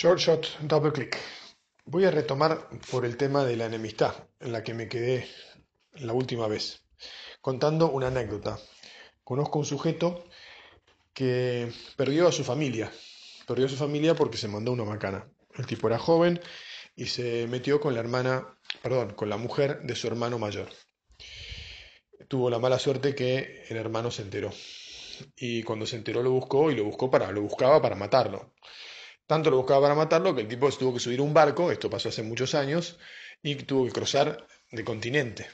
Short Shot Double Click. Voy a retomar por el tema de la enemistad en la que me quedé la última vez, contando una anécdota. Conozco un sujeto que perdió a su familia. Perdió a su familia porque se mandó una macana. El tipo era joven y se metió con la hermana, perdón, con la mujer de su hermano mayor. Tuvo la mala suerte que el hermano se enteró. Y cuando se enteró lo buscó y lo buscó para, lo buscaba para matarlo. Tanto lo buscaba para matarlo que el tipo tuvo que subir un barco, esto pasó hace muchos años, y tuvo que cruzar de continente.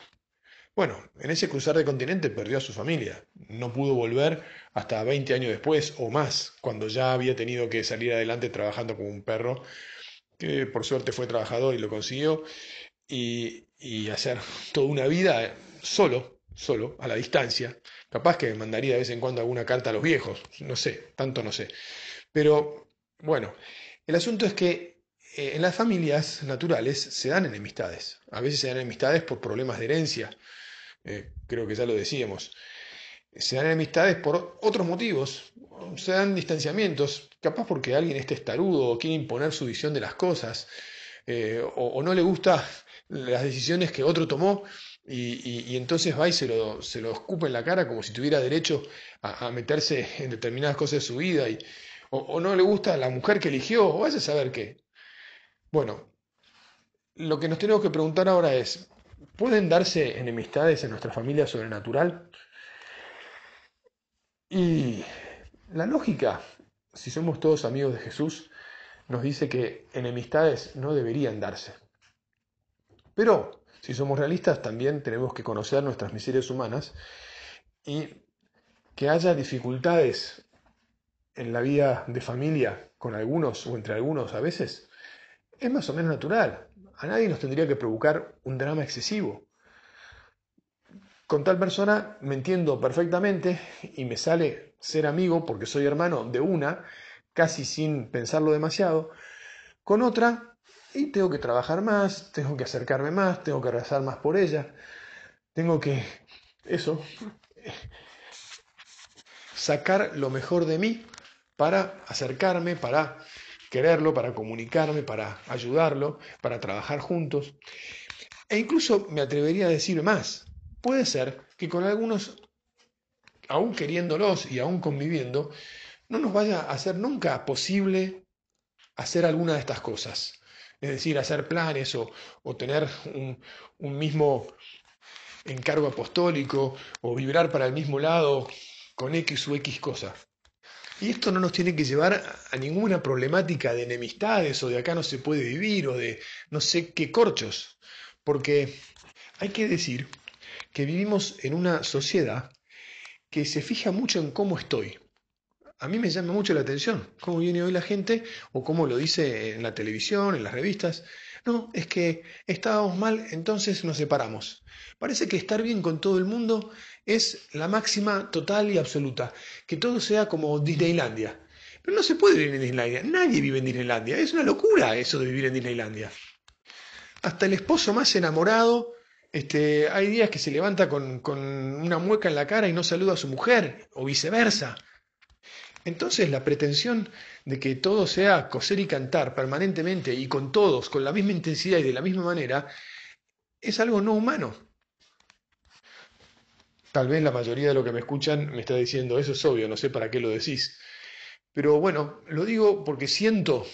Bueno, en ese cruzar de continente perdió a su familia. No pudo volver hasta 20 años después o más, cuando ya había tenido que salir adelante trabajando como un perro, que por suerte fue trabajador y lo consiguió, y, y hacer toda una vida solo, solo, a la distancia. Capaz que mandaría de vez en cuando alguna carta a los viejos, no sé, tanto no sé. Pero bueno, el asunto es que eh, en las familias naturales se dan enemistades. A veces se dan enemistades por problemas de herencia. Eh, creo que ya lo decíamos. Se dan enemistades por otros motivos. Se dan distanciamientos, capaz porque alguien es testarudo o quiere imponer su visión de las cosas, eh, o, no le gusta las decisiones que otro tomó y, entonces va y se lo, se lo escupa en la cara como si tuviera derecho a, a meterse en determinadas cosas de su vida y, o, no le gusta la mujer que eligió, o vaya a saber qué. Bueno, lo que nos tenemos que preguntar ahora es, ¿pueden darse enemistades en nuestra familia sobrenatural? Y la lógica, si somos todos amigos de Jesús, nos dice que enemistades no deberían darse. Pero, si somos realistas, también tenemos que conocer nuestras miserias humanas y que haya dificultades en la vida de familia con algunos o entre algunos a veces, es más o menos natural. A nadie nos tendría que provocar un drama excesivo. Con tal persona me entiendo perfectamente y me sale ser amigo porque soy hermano de una, casi sin pensarlo demasiado. Con otra, y tengo que trabajar más, tengo que acercarme más, tengo que rezar más por ella, tengo que, eso, sacar lo mejor de mí para acercarme, para quererlo, para comunicarme, para ayudarlo, para trabajar juntos. E incluso me atrevería a decir más. Puede ser que con algunos, aún queriéndolos y aún conviviendo, no nos vaya a ser nunca posible hacer alguna de estas cosas. Es decir, hacer planes o, tener un, un mismo encargo apostólico o vibrar para el mismo lado con X o X cosas. Y esto no nos tiene que llevar a ninguna problemática de enemistades o de acá no se puede vivir o de no sé qué corchos, porque hay que decir que vivimos en una sociedad que se fija mucho en cómo estoy. A mí me llama mucho la atención cómo viene hoy la gente o cómo lo dice en la televisión, en las revistas. No, es que estábamos mal, entonces nos separamos. Parece que estar bien con todo el mundo es la máxima total y absoluta, que todo sea como Disneylandia. Pero no se puede vivir en Disneylandia, nadie vive en Disneylandia, es una locura eso de vivir en Disneylandia. Hasta el esposo más enamorado, este, hay días que se levanta con, con una mueca en la cara y no saluda a su mujer, o viceversa. Entonces la pretensión de que todo sea coser y cantar permanentemente y con todos, con la misma intensidad y de la misma manera, es algo no humano. Tal vez la mayoría de los que me escuchan me está diciendo, eso es obvio, no sé para qué lo decís. Pero bueno, lo digo porque siento,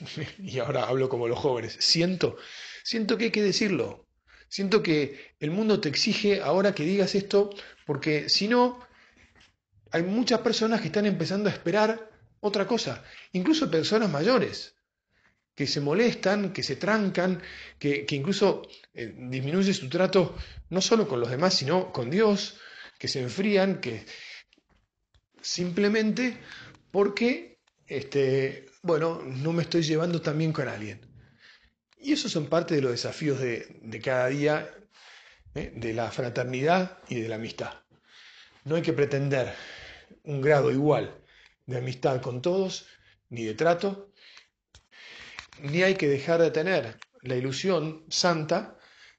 y ahora hablo como los jóvenes, siento, siento que hay que decirlo. Siento que el mundo te exige ahora que digas esto, porque si no, hay muchas personas que están empezando a esperar otra cosa, incluso personas mayores, que se molestan, que se trancan, que, incluso eh, disminuye su trato no solo con los demás, sino con Dios, que se enfrían, que simplemente porque, este, bueno, no me estoy llevando tan bien con alguien. Y esos son parte de los desafíos de, cada día, ¿eh? de la fraternidad y de la amistad. No hay que pretender un grado igual de amistad con todos, ni de trato, ni hay que dejar de tener la ilusión santa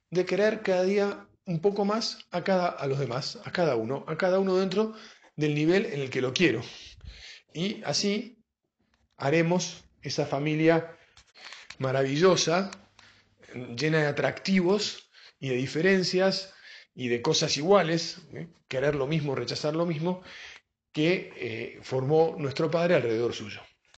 de querer cada día un poco más a, cada, a los demás, a cada uno, a cada uno dentro del nivel en el que lo quiero. Y así haremos esa familia maravillosa, llena de atractivos y de diferencias y de cosas iguales, ¿eh? querer lo mismo, rechazar lo mismo, que eh, formó nuestro Padre alrededor suyo.